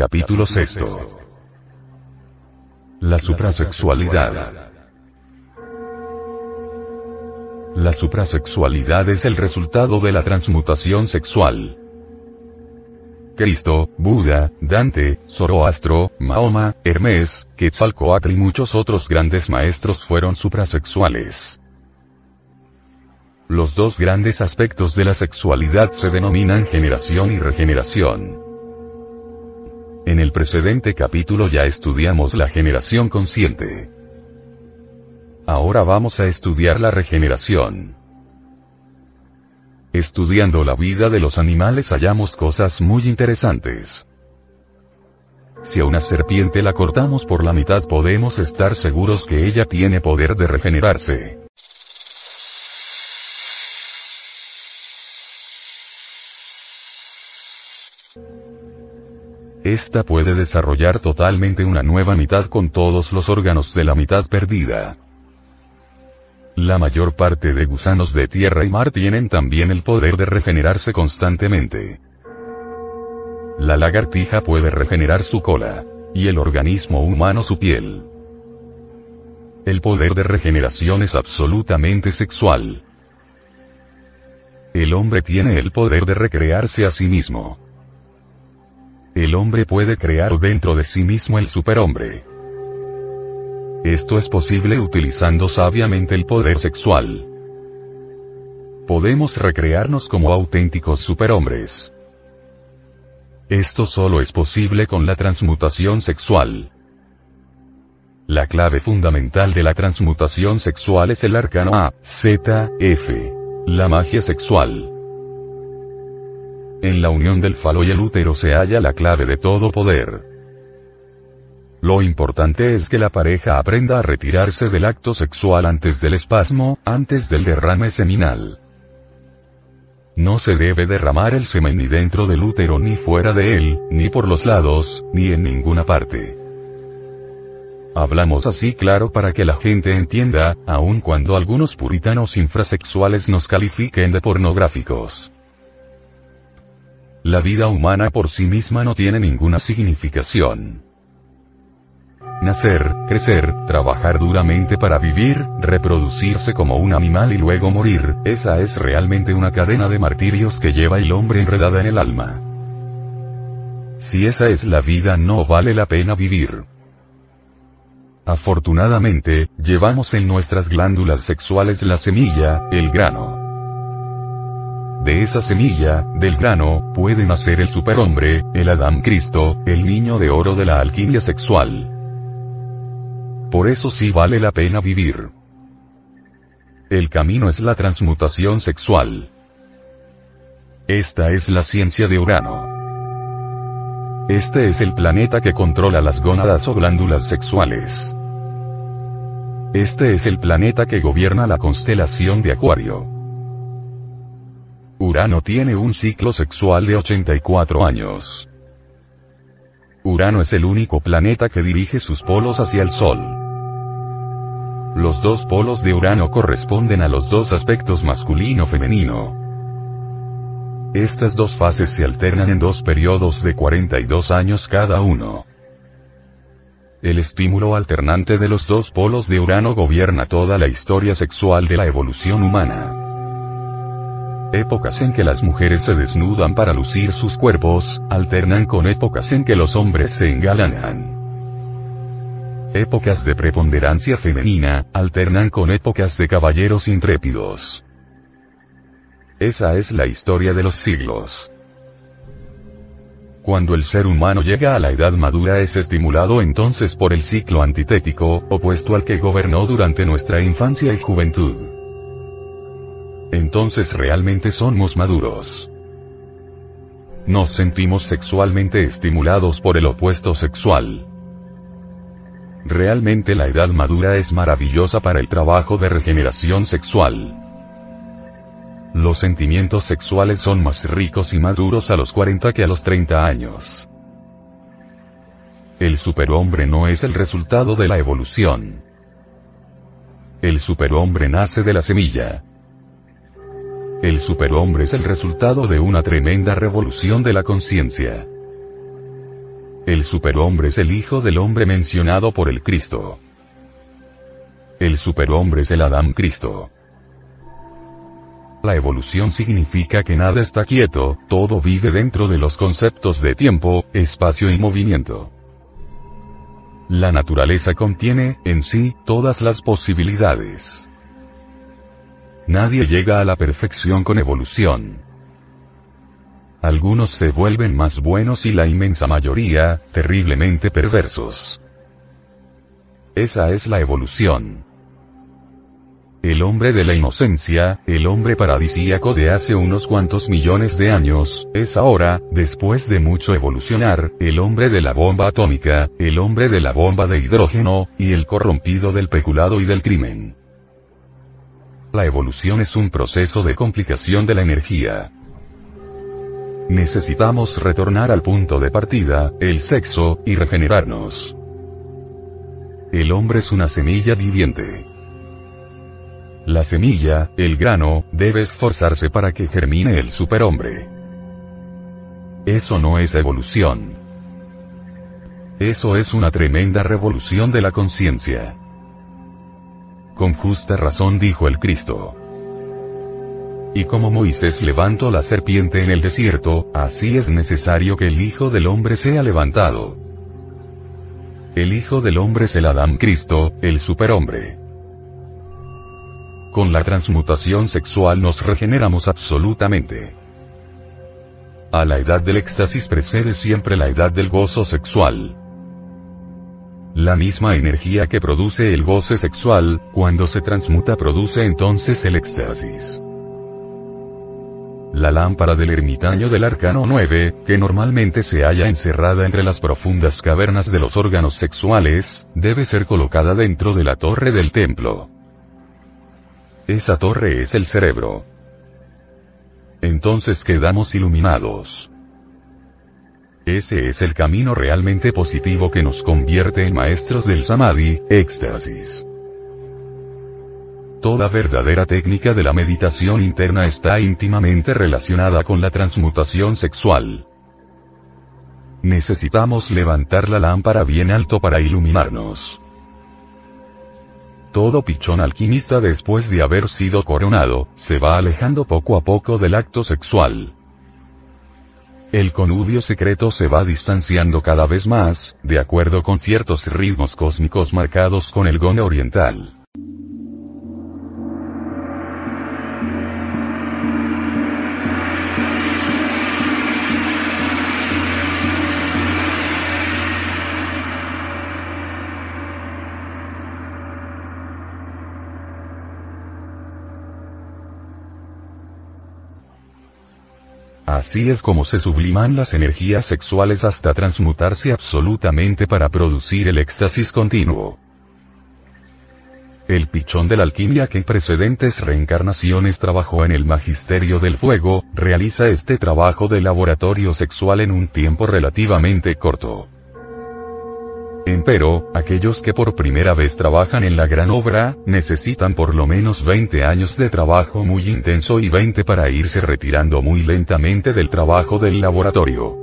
Capítulo sexto. La suprasexualidad. La suprasexualidad es el resultado de la transmutación sexual. Cristo, Buda, Dante, Zoroastro, Mahoma, Hermes, Quetzalcoatl y muchos otros grandes maestros fueron suprasexuales. Los dos grandes aspectos de la sexualidad se denominan generación y regeneración. En el precedente capítulo ya estudiamos la generación consciente. Ahora vamos a estudiar la regeneración. Estudiando la vida de los animales hallamos cosas muy interesantes. Si a una serpiente la cortamos por la mitad podemos estar seguros que ella tiene poder de regenerarse. Esta puede desarrollar totalmente una nueva mitad con todos los órganos de la mitad perdida. La mayor parte de gusanos de tierra y mar tienen también el poder de regenerarse constantemente. La lagartija puede regenerar su cola, y el organismo humano su piel. El poder de regeneración es absolutamente sexual. El hombre tiene el poder de recrearse a sí mismo. El hombre puede crear dentro de sí mismo el superhombre. Esto es posible utilizando sabiamente el poder sexual. Podemos recrearnos como auténticos superhombres. Esto solo es posible con la transmutación sexual. La clave fundamental de la transmutación sexual es el arcano A, Z, F. La magia sexual. En la unión del falo y el útero se halla la clave de todo poder. Lo importante es que la pareja aprenda a retirarse del acto sexual antes del espasmo, antes del derrame seminal. No se debe derramar el semen ni dentro del útero ni fuera de él, ni por los lados, ni en ninguna parte. Hablamos así claro para que la gente entienda, aun cuando algunos puritanos infrasexuales nos califiquen de pornográficos. La vida humana por sí misma no tiene ninguna significación. Nacer, crecer, trabajar duramente para vivir, reproducirse como un animal y luego morir, esa es realmente una cadena de martirios que lleva el hombre enredada en el alma. Si esa es la vida no vale la pena vivir. Afortunadamente, llevamos en nuestras glándulas sexuales la semilla, el grano. De esa semilla, del grano, puede nacer el superhombre, el Adán Cristo, el niño de oro de la alquimia sexual. Por eso sí vale la pena vivir. El camino es la transmutación sexual. Esta es la ciencia de Urano. Este es el planeta que controla las gónadas o glándulas sexuales. Este es el planeta que gobierna la constelación de Acuario. Urano tiene un ciclo sexual de 84 años. Urano es el único planeta que dirige sus polos hacia el Sol. Los dos polos de Urano corresponden a los dos aspectos masculino-femenino. Estas dos fases se alternan en dos periodos de 42 años cada uno. El estímulo alternante de los dos polos de Urano gobierna toda la historia sexual de la evolución humana. Épocas en que las mujeres se desnudan para lucir sus cuerpos, alternan con épocas en que los hombres se engalanan. Épocas de preponderancia femenina, alternan con épocas de caballeros intrépidos. Esa es la historia de los siglos. Cuando el ser humano llega a la edad madura es estimulado entonces por el ciclo antitético, opuesto al que gobernó durante nuestra infancia y juventud. Entonces realmente somos maduros. Nos sentimos sexualmente estimulados por el opuesto sexual. Realmente la edad madura es maravillosa para el trabajo de regeneración sexual. Los sentimientos sexuales son más ricos y maduros a los 40 que a los 30 años. El superhombre no es el resultado de la evolución. El superhombre nace de la semilla. El superhombre es el resultado de una tremenda revolución de la conciencia. El superhombre es el hijo del hombre mencionado por el Cristo. El superhombre es el Adán Cristo. La evolución significa que nada está quieto, todo vive dentro de los conceptos de tiempo, espacio y movimiento. La naturaleza contiene, en sí, todas las posibilidades. Nadie llega a la perfección con evolución. Algunos se vuelven más buenos y la inmensa mayoría, terriblemente perversos. Esa es la evolución. El hombre de la inocencia, el hombre paradisíaco de hace unos cuantos millones de años, es ahora, después de mucho evolucionar, el hombre de la bomba atómica, el hombre de la bomba de hidrógeno, y el corrompido del peculado y del crimen. La evolución es un proceso de complicación de la energía. Necesitamos retornar al punto de partida, el sexo, y regenerarnos. El hombre es una semilla viviente. La semilla, el grano, debe esforzarse para que germine el superhombre. Eso no es evolución. Eso es una tremenda revolución de la conciencia. Con justa razón dijo el Cristo. Y como Moisés levantó la serpiente en el desierto, así es necesario que el Hijo del Hombre sea levantado. El Hijo del Hombre es el Adán Cristo, el superhombre. Con la transmutación sexual nos regeneramos absolutamente. A la edad del éxtasis precede siempre la edad del gozo sexual. La misma energía que produce el goce sexual, cuando se transmuta produce entonces el éxtasis. La lámpara del ermitaño del arcano 9, que normalmente se halla encerrada entre las profundas cavernas de los órganos sexuales, debe ser colocada dentro de la torre del templo. Esa torre es el cerebro. Entonces quedamos iluminados. Ese es el camino realmente positivo que nos convierte en maestros del samadhi, éxtasis. Toda verdadera técnica de la meditación interna está íntimamente relacionada con la transmutación sexual. Necesitamos levantar la lámpara bien alto para iluminarnos. Todo pichón alquimista después de haber sido coronado, se va alejando poco a poco del acto sexual. El conubio secreto se va distanciando cada vez más, de acuerdo con ciertos ritmos cósmicos marcados con el gone oriental. Así es como se subliman las energías sexuales hasta transmutarse absolutamente para producir el éxtasis continuo. El pichón de la alquimia que en precedentes reencarnaciones trabajó en el magisterio del fuego, realiza este trabajo de laboratorio sexual en un tiempo relativamente corto. Empero, aquellos que por primera vez trabajan en la gran obra, necesitan por lo menos 20 años de trabajo muy intenso y 20 para irse retirando muy lentamente del trabajo del laboratorio.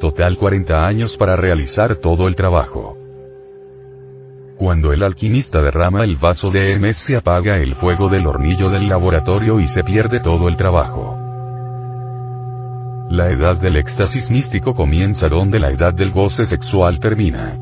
Total 40 años para realizar todo el trabajo. Cuando el alquimista derrama el vaso de Hermes se apaga el fuego del hornillo del laboratorio y se pierde todo el trabajo. La edad del éxtasis místico comienza donde la edad del goce sexual termina.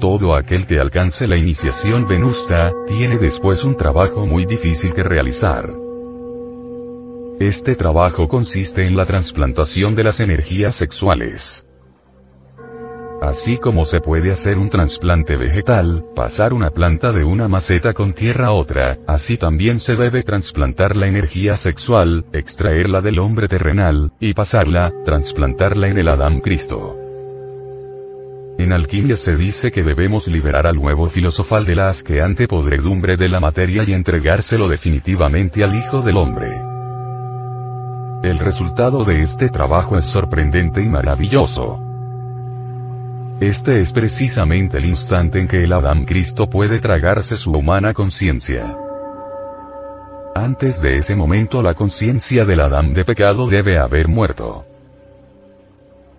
Todo aquel que alcance la iniciación venusta, tiene después un trabajo muy difícil que realizar. Este trabajo consiste en la transplantación de las energías sexuales. Así como se puede hacer un trasplante vegetal, pasar una planta de una maceta con tierra a otra, así también se debe trasplantar la energía sexual, extraerla del hombre terrenal, y pasarla, trasplantarla en el Adán Cristo. En alquimia se dice que debemos liberar al nuevo filosofal de la asqueante podredumbre de la materia y entregárselo definitivamente al Hijo del Hombre. El resultado de este trabajo es sorprendente y maravilloso. Este es precisamente el instante en que el Adán Cristo puede tragarse su humana conciencia. Antes de ese momento la conciencia del Adán de pecado debe haber muerto.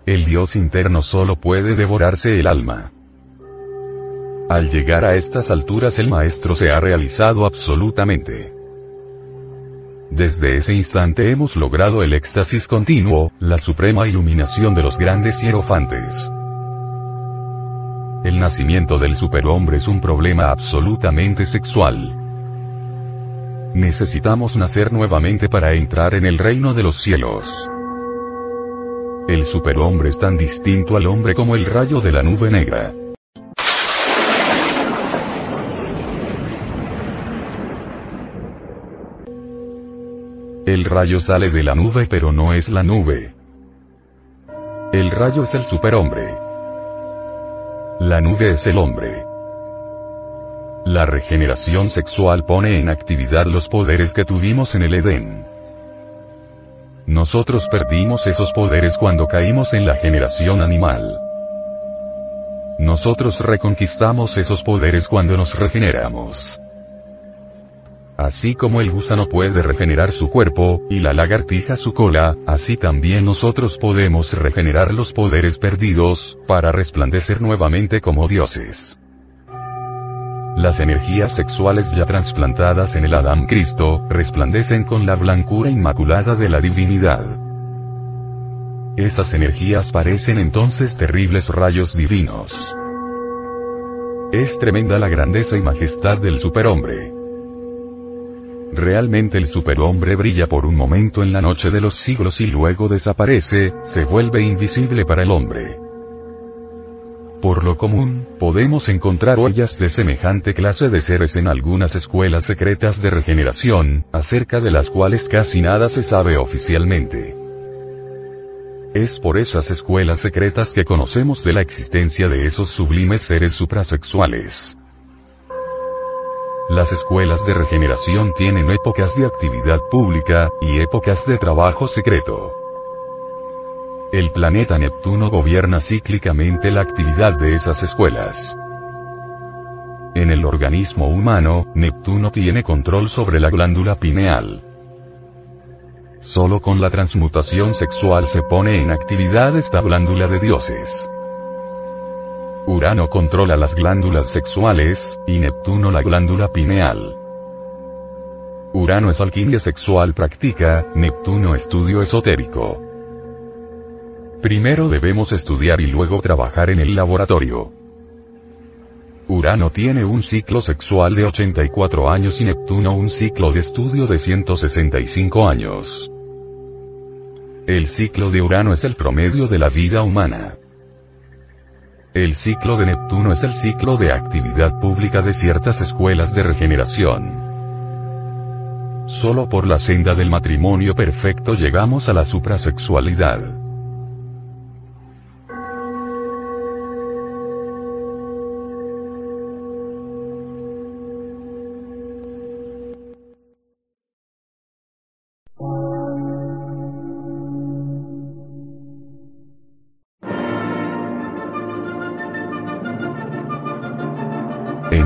El Dios interno solo puede devorarse el alma. Al llegar a estas alturas el Maestro se ha realizado absolutamente. Desde ese instante hemos logrado el éxtasis continuo, la suprema iluminación de los grandes hierofantes. El nacimiento del superhombre es un problema absolutamente sexual. Necesitamos nacer nuevamente para entrar en el reino de los cielos. El superhombre es tan distinto al hombre como el rayo de la nube negra. El rayo sale de la nube pero no es la nube. El rayo es el superhombre. La nube es el hombre. La regeneración sexual pone en actividad los poderes que tuvimos en el Edén. Nosotros perdimos esos poderes cuando caímos en la generación animal. Nosotros reconquistamos esos poderes cuando nos regeneramos. Así como el gusano puede regenerar su cuerpo, y la lagartija su cola, así también nosotros podemos regenerar los poderes perdidos, para resplandecer nuevamente como dioses. Las energías sexuales ya trasplantadas en el Adán Cristo, resplandecen con la blancura inmaculada de la divinidad. Esas energías parecen entonces terribles rayos divinos. Es tremenda la grandeza y majestad del superhombre. Realmente el superhombre brilla por un momento en la noche de los siglos y luego desaparece, se vuelve invisible para el hombre. Por lo común, podemos encontrar huellas de semejante clase de seres en algunas escuelas secretas de regeneración, acerca de las cuales casi nada se sabe oficialmente. Es por esas escuelas secretas que conocemos de la existencia de esos sublimes seres suprasexuales. Las escuelas de regeneración tienen épocas de actividad pública, y épocas de trabajo secreto. El planeta Neptuno gobierna cíclicamente la actividad de esas escuelas. En el organismo humano, Neptuno tiene control sobre la glándula pineal. Solo con la transmutación sexual se pone en actividad esta glándula de dioses. Urano controla las glándulas sexuales, y Neptuno la glándula pineal. Urano es alquimia sexual práctica, Neptuno estudio esotérico. Primero debemos estudiar y luego trabajar en el laboratorio. Urano tiene un ciclo sexual de 84 años y Neptuno un ciclo de estudio de 165 años. El ciclo de Urano es el promedio de la vida humana. El ciclo de Neptuno es el ciclo de actividad pública de ciertas escuelas de regeneración. Solo por la senda del matrimonio perfecto llegamos a la suprasexualidad.